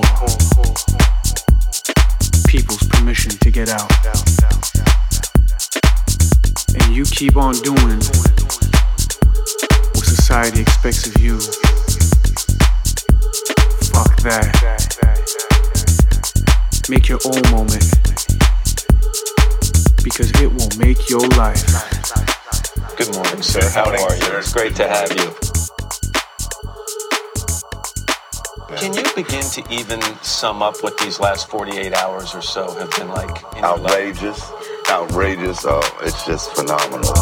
for people's permission to get out. And you keep on doing what society expects of you. Fuck that. Make your own moment because it will make your life. Good morning, sir. How are you? It's great to have you. Can you begin to even sum up what these last 48 hours or so have been like? In outrageous, outrageous. Oh, it's just phenomenal.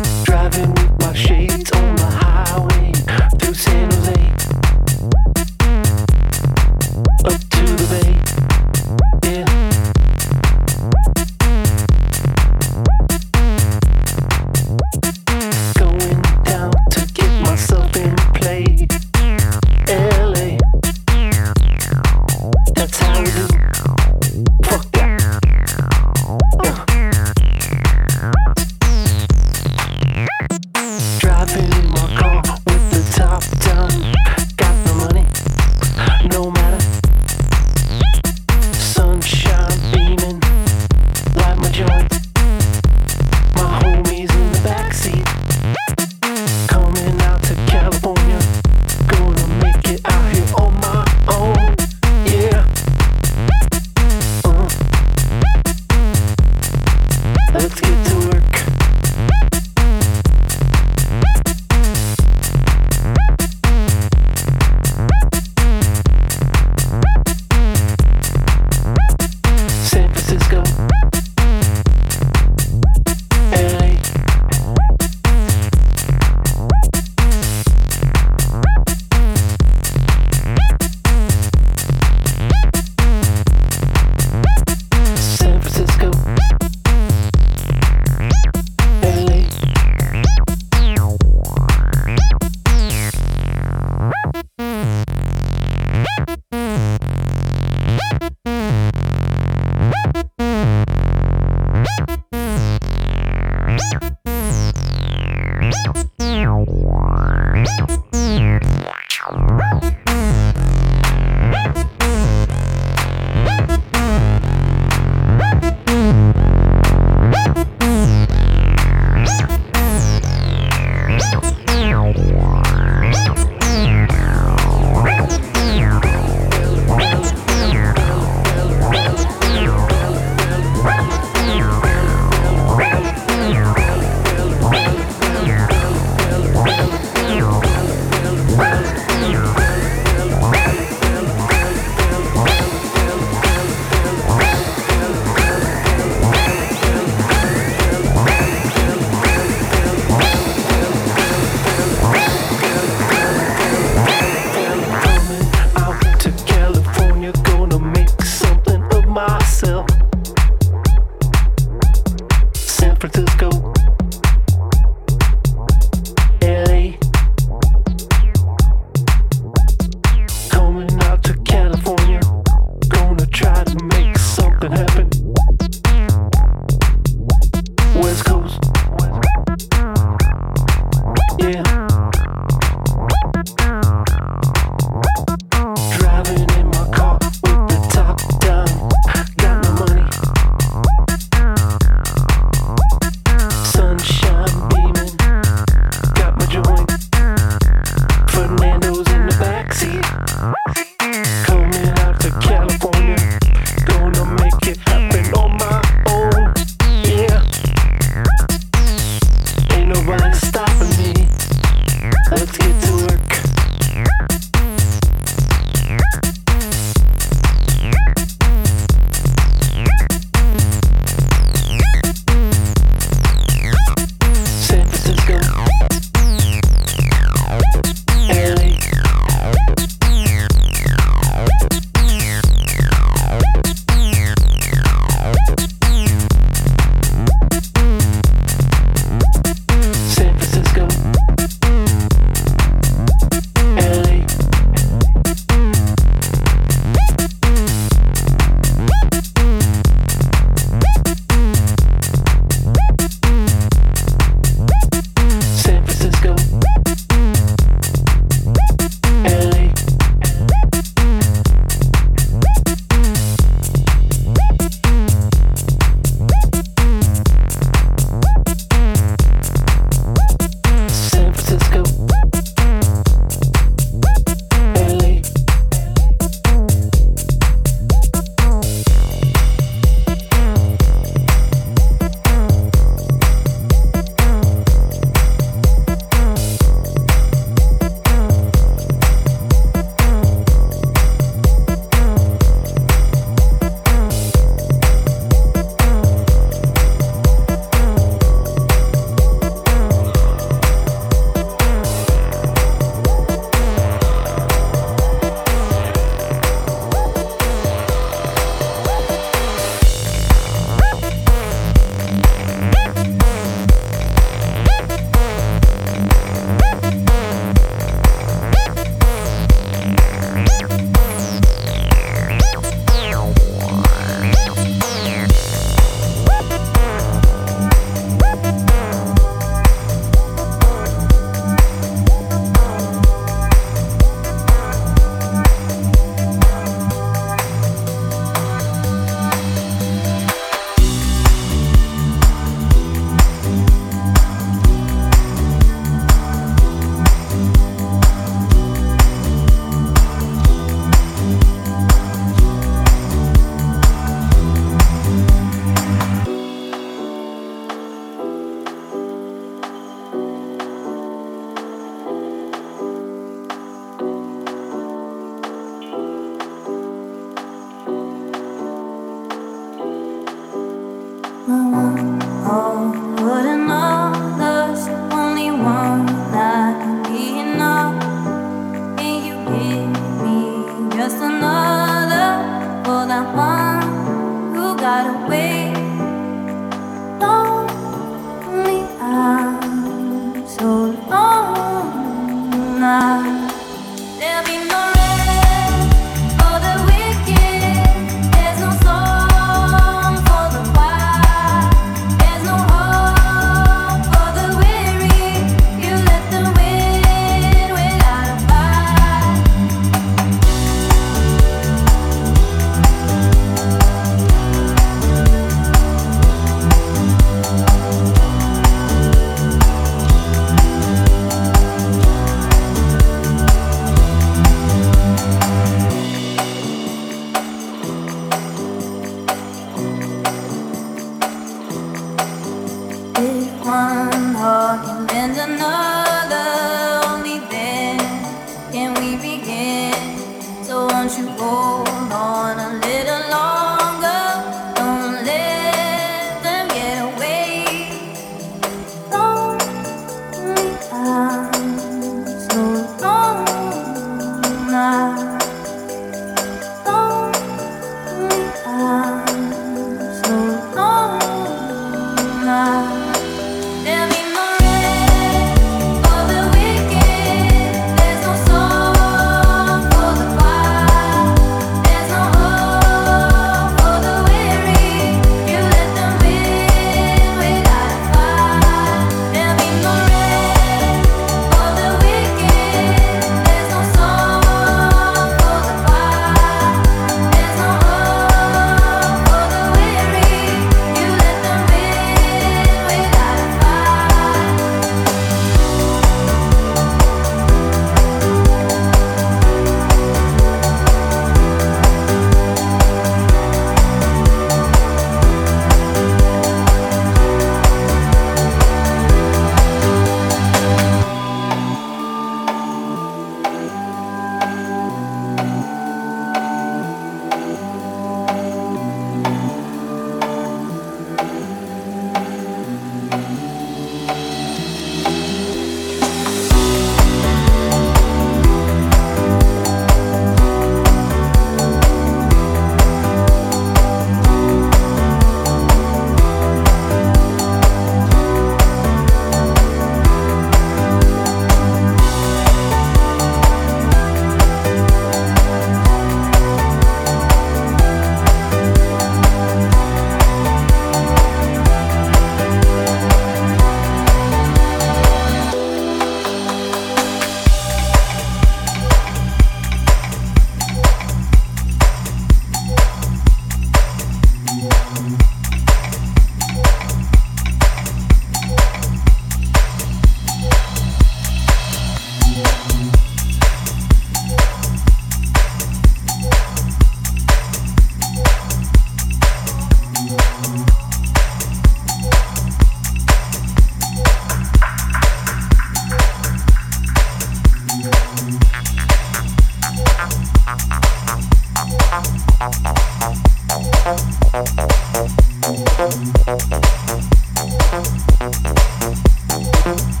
Música